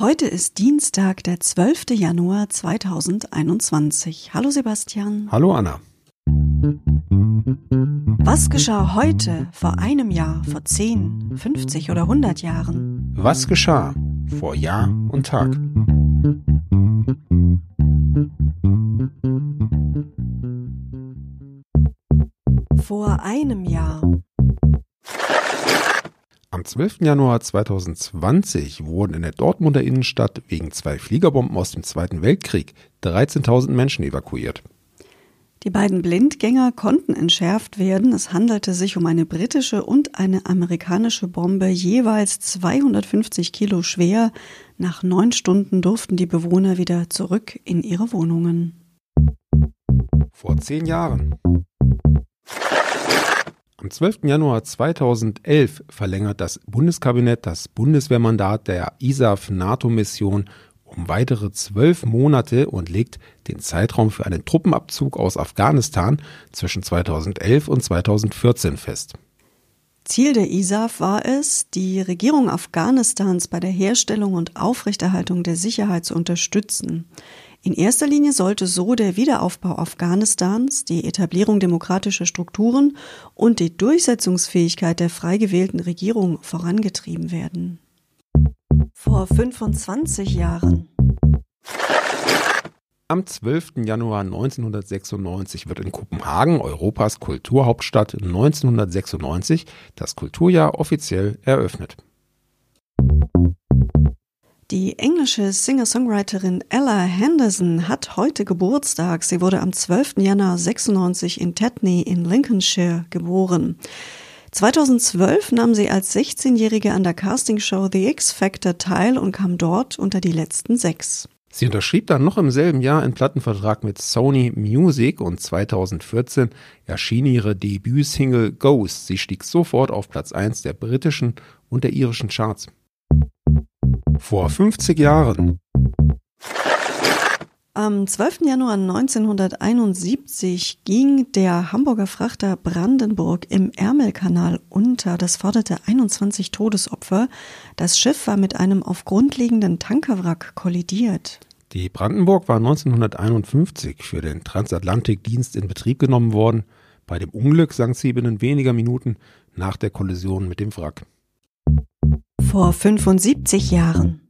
Heute ist Dienstag, der 12. Januar 2021. Hallo Sebastian. Hallo Anna. Was geschah heute, vor einem Jahr, vor 10, 50 oder 100 Jahren? Was geschah vor Jahr und Tag? Vor einem Jahr. Am 12. Januar 2020 wurden in der Dortmunder Innenstadt wegen zwei Fliegerbomben aus dem Zweiten Weltkrieg 13.000 Menschen evakuiert. Die beiden Blindgänger konnten entschärft werden. Es handelte sich um eine britische und eine amerikanische Bombe, jeweils 250 Kilo schwer. Nach neun Stunden durften die Bewohner wieder zurück in ihre Wohnungen. Vor zehn Jahren. Am 12. Januar 2011 verlängert das Bundeskabinett das Bundeswehrmandat der ISAF-NATO-Mission um weitere zwölf Monate und legt den Zeitraum für einen Truppenabzug aus Afghanistan zwischen 2011 und 2014 fest. Ziel der ISAF war es, die Regierung Afghanistans bei der Herstellung und Aufrechterhaltung der Sicherheit zu unterstützen. In erster Linie sollte so der Wiederaufbau Afghanistans, die Etablierung demokratischer Strukturen und die Durchsetzungsfähigkeit der frei gewählten Regierung vorangetrieben werden. Vor 25 Jahren. Am 12. Januar 1996 wird in Kopenhagen, Europas Kulturhauptstadt 1996, das Kulturjahr offiziell eröffnet. Die englische Singer-Songwriterin Ella Henderson hat heute Geburtstag. Sie wurde am 12. Januar 96 in Tetney in Lincolnshire geboren. 2012 nahm sie als 16-Jährige an der Castingshow The X Factor teil und kam dort unter die letzten sechs. Sie unterschrieb dann noch im selben Jahr einen Plattenvertrag mit Sony Music und 2014 erschien ihre Debütsingle Ghost. Sie stieg sofort auf Platz 1 der britischen und der irischen Charts. Vor 50 Jahren. Am 12. Januar 1971 ging der Hamburger Frachter Brandenburg im Ärmelkanal unter. Das forderte 21 Todesopfer. Das Schiff war mit einem auf Grund liegenden Tankerwrack kollidiert. Die Brandenburg war 1951 für den Transatlantikdienst in Betrieb genommen worden. Bei dem Unglück sank sie binnen weniger Minuten nach der Kollision mit dem Wrack vor 75 Jahren.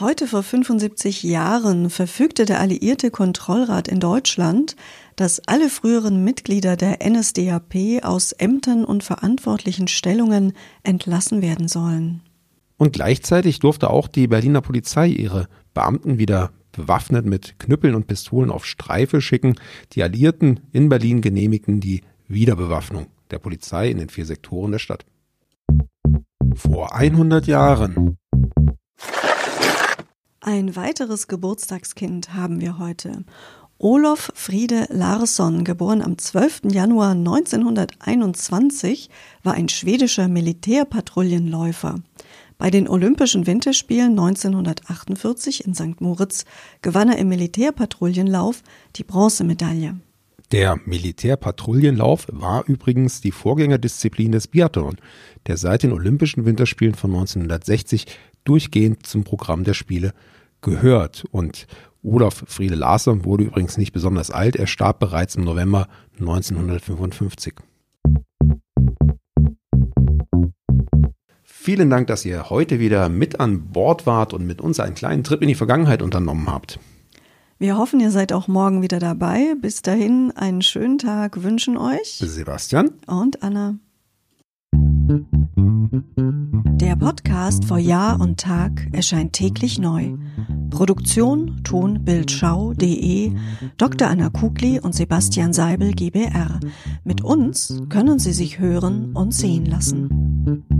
Heute vor 75 Jahren verfügte der Alliierte Kontrollrat in Deutschland, dass alle früheren Mitglieder der NSDAP aus Ämtern und verantwortlichen Stellungen entlassen werden sollen. Und gleichzeitig durfte auch die Berliner Polizei ihre Beamten wieder bewaffnet mit Knüppeln und Pistolen auf Streife schicken. Die Alliierten in Berlin genehmigten die Wiederbewaffnung der Polizei in den vier Sektoren der Stadt. Vor 100 Jahren. Ein weiteres Geburtstagskind haben wir heute. Olof Friede Larsson, geboren am 12. Januar 1921, war ein schwedischer Militärpatrouillenläufer. Bei den Olympischen Winterspielen 1948 in St. Moritz gewann er im Militärpatrouillenlauf die Bronzemedaille. Der Militärpatrouillenlauf war übrigens die Vorgängerdisziplin des Biathlon, der seit den Olympischen Winterspielen von 1960 durchgehend zum Programm der Spiele gehört. Und Olaf Friede Larsson wurde übrigens nicht besonders alt, er starb bereits im November 1955. Vielen Dank, dass ihr heute wieder mit an Bord wart und mit uns einen kleinen Trip in die Vergangenheit unternommen habt. Wir hoffen, ihr seid auch morgen wieder dabei. Bis dahin einen schönen Tag wünschen euch Sebastian und Anna. Der Podcast vor Jahr und Tag erscheint täglich neu. Produktion tonbildschau.de Dr. Anna Kugli und Sebastian Seibel GBR. Mit uns können Sie sich hören und sehen lassen.